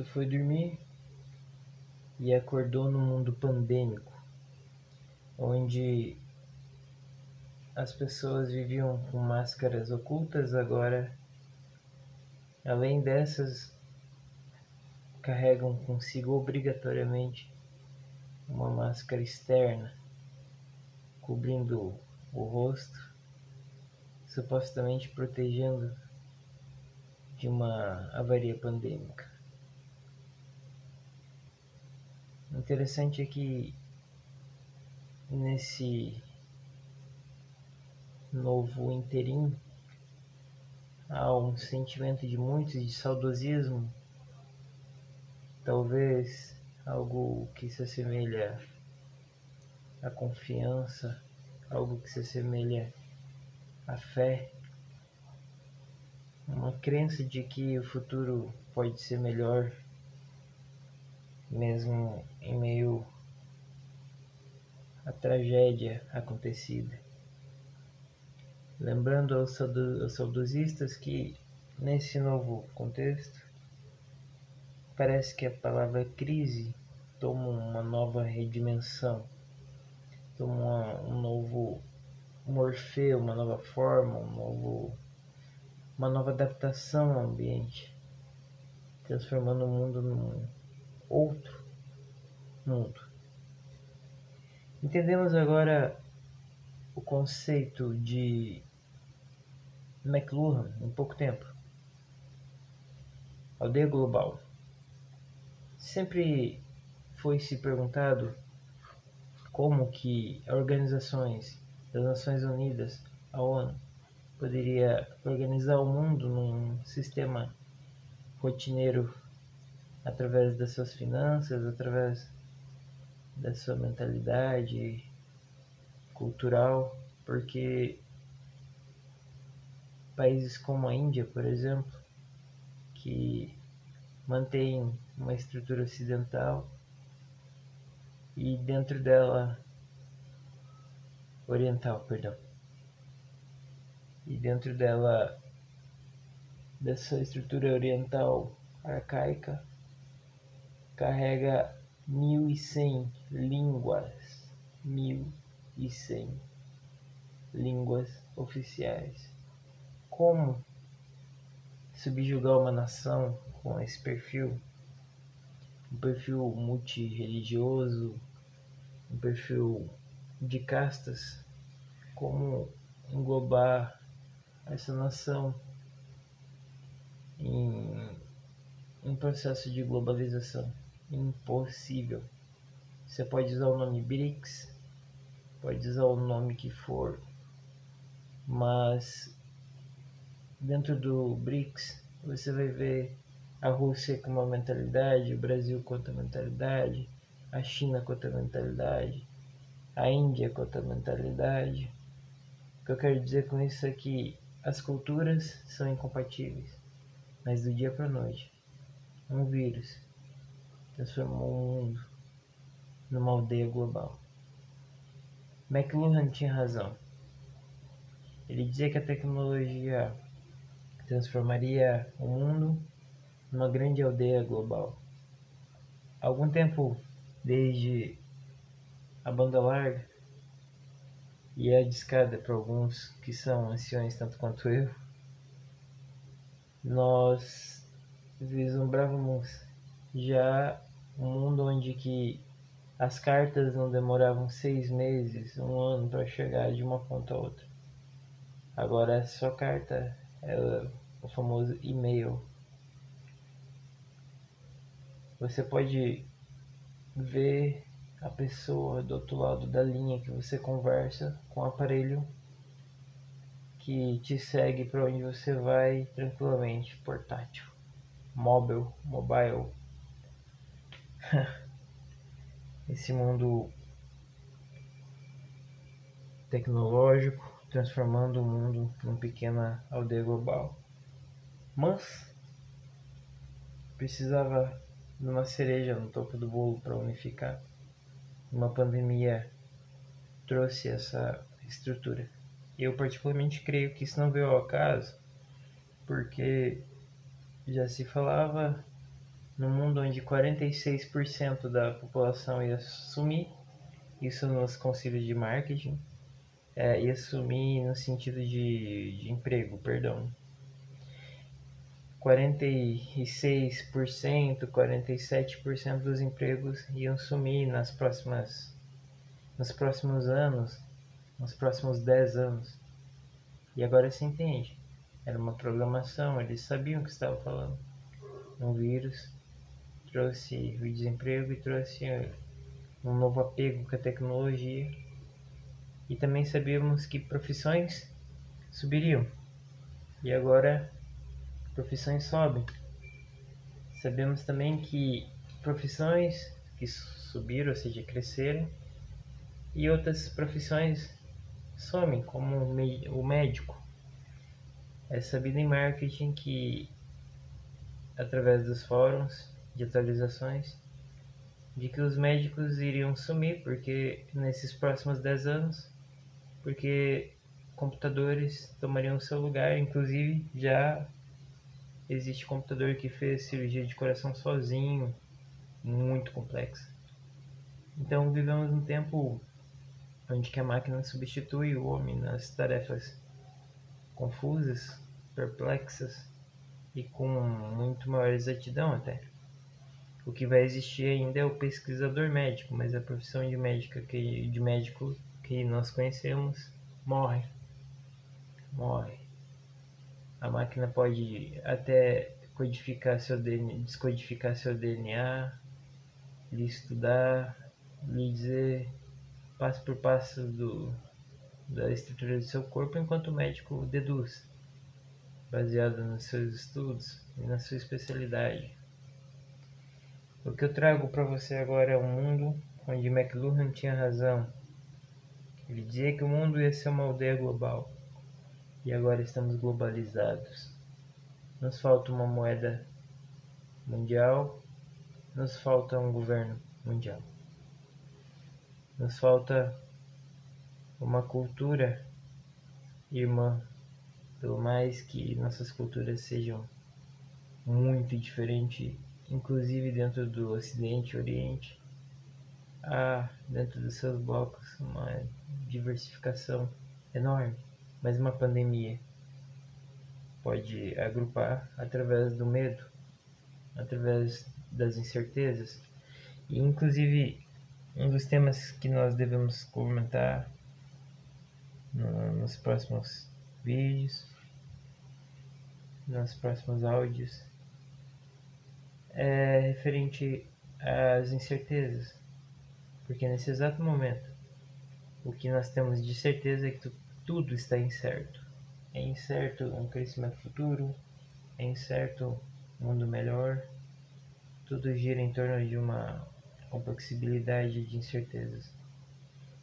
Tu foi dormir e acordou no mundo pandêmico, onde as pessoas viviam com máscaras ocultas, agora, além dessas, carregam consigo obrigatoriamente uma máscara externa, cobrindo o rosto, supostamente protegendo de uma avaria pandêmica. Interessante é que nesse novo interim há um sentimento de muitos de saudosismo, talvez algo que se assemelha à confiança, algo que se assemelha à fé. Uma crença de que o futuro pode ser melhor, mesmo em meio à tragédia acontecida. Lembrando aos saudosistas que, nesse novo contexto, parece que a palavra crise toma uma nova redimensão, toma um novo morfeu, uma nova forma, um novo uma nova adaptação ao ambiente, transformando o mundo num outro mundo. Entendemos agora o conceito de McLuhan em pouco tempo. Aldeia global. Sempre foi se perguntado como que organizações das Nações Unidas, a ONU, poderia organizar o mundo num sistema rotineiro através das suas finanças, através da sua mentalidade cultural, porque países como a Índia, por exemplo, que mantém uma estrutura ocidental e dentro dela oriental, perdão e dentro dela dessa estrutura oriental arcaica carrega 1100 línguas, 1100 línguas oficiais. Como subjugar uma nação com esse perfil? Um perfil multireligioso, um perfil de castas, como englobar essa nação em um processo de globalização impossível. Você pode usar o nome BRICS, pode usar o nome que for, mas dentro do BRICS você vai ver a Rússia com uma mentalidade, o Brasil com outra mentalidade, a China com outra mentalidade, a Índia com outra mentalidade. O que eu quero dizer com isso é que as culturas são incompatíveis, mas do dia para noite, um vírus transformou o mundo numa aldeia global. McLuhan tinha razão. Ele dizia que a tecnologia transformaria o mundo numa grande aldeia global. Algum tempo, desde a banda larga, e é discada para alguns que são anciões tanto quanto eu, nós vislumbrávamos já um mundo onde que as cartas não demoravam seis meses, um ano para chegar de uma ponta a outra. Agora é só carta, é o famoso e-mail. Você pode ver a pessoa do outro lado da linha que você conversa com o aparelho que te segue para onde você vai tranquilamente, portátil, móvel, mobile. Esse mundo tecnológico transformando o mundo numa pequena aldeia global. Mas precisava de uma cereja no topo do bolo para unificar uma pandemia trouxe essa estrutura. Eu particularmente creio que isso não veio ao acaso, porque já se falava no mundo onde 46% da população ia sumir, isso nos concílios de marketing, é, ia sumir no sentido de, de emprego, perdão. 46%, 47% dos empregos iam sumir nas próximas, nos próximos anos, nos próximos 10 anos. E agora se entende. Era uma programação, eles sabiam o que estavam falando. Um vírus trouxe o desemprego e trouxe um novo apego com a tecnologia. E também sabíamos que profissões subiriam. E agora profissões sobem. Sabemos também que profissões que subiram, ou seja, cresceram, e outras profissões somem, como o médico. É sabido em marketing que, através dos fóruns de atualizações, de que os médicos iriam sumir porque nesses próximos 10 anos, porque computadores tomariam seu lugar, inclusive já existe computador que fez cirurgia de coração sozinho, muito complexa. Então vivemos um tempo onde que a máquina substitui o homem nas tarefas confusas, perplexas e com muito maior exatidão até. O que vai existir ainda é o pesquisador médico, mas a profissão de médica que de médico que nós conhecemos morre. Morre. A máquina pode até codificar seu DNA, descodificar seu DNA, lhe estudar, lhe dizer passo por passo do, da estrutura do seu corpo, enquanto o médico deduz, baseado nos seus estudos e na sua especialidade. O que eu trago para você agora é um mundo onde McLuhan tinha razão. Ele dizia que o mundo ia ser uma aldeia global. E agora estamos globalizados. Nos falta uma moeda mundial, nos falta um governo mundial. Nos falta uma cultura irmã, pelo mais que nossas culturas sejam muito diferentes inclusive dentro do Ocidente e Oriente, há dentro dos seus blocos uma diversificação enorme, mas uma pandemia pode agrupar através do medo, através das incertezas, e inclusive um dos temas que nós devemos comentar no, nos próximos vídeos, nos próximos áudios é referente às incertezas, porque nesse exato momento o que nós temos de certeza é que tudo está incerto. É incerto um crescimento futuro, é incerto um mundo melhor, tudo gira em torno de uma complexibilidade de incertezas.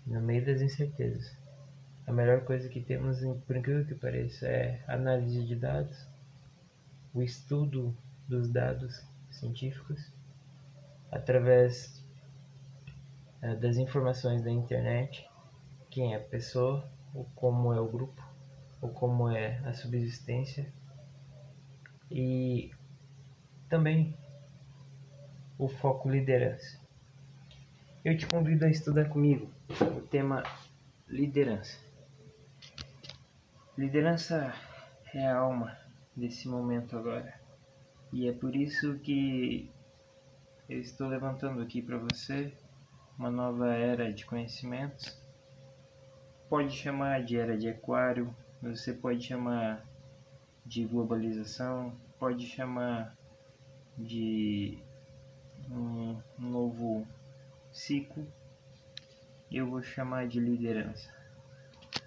No meio das incertezas, a melhor coisa que temos, por incrível que pareça, é análise de dados, o estudo dos dados científicos através é, das informações da internet, quem é a pessoa, ou como é o grupo, ou como é a subsistência, e também o foco liderança. Eu te convido a estudar comigo o tema liderança. Liderança é a alma desse momento agora. E é por isso que eu estou levantando aqui para você uma nova era de conhecimentos. Pode chamar de era de aquário, você pode chamar de globalização, pode chamar de um novo ciclo. Eu vou chamar de liderança.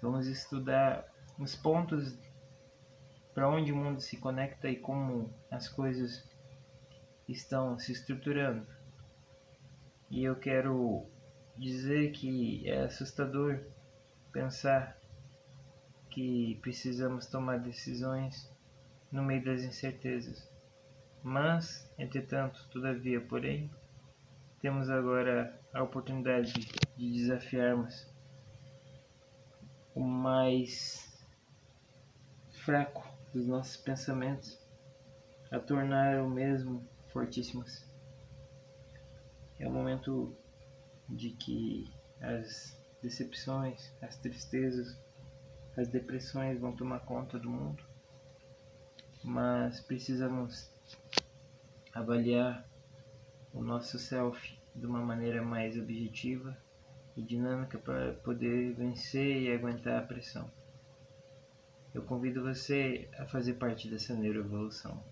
Vamos estudar os pontos para onde o mundo se conecta e como as coisas estão se estruturando. E eu quero dizer que é assustador pensar que precisamos tomar decisões no meio das incertezas. Mas, entretanto, todavia, porém, temos agora a oportunidade de desafiarmos o mais fraco dos nossos pensamentos, a tornar o mesmo fortíssimas. É o momento de que as decepções, as tristezas, as depressões vão tomar conta do mundo, mas precisamos avaliar o nosso self de uma maneira mais objetiva e dinâmica para poder vencer e aguentar a pressão. Eu convido você a fazer parte dessa neuroevolução.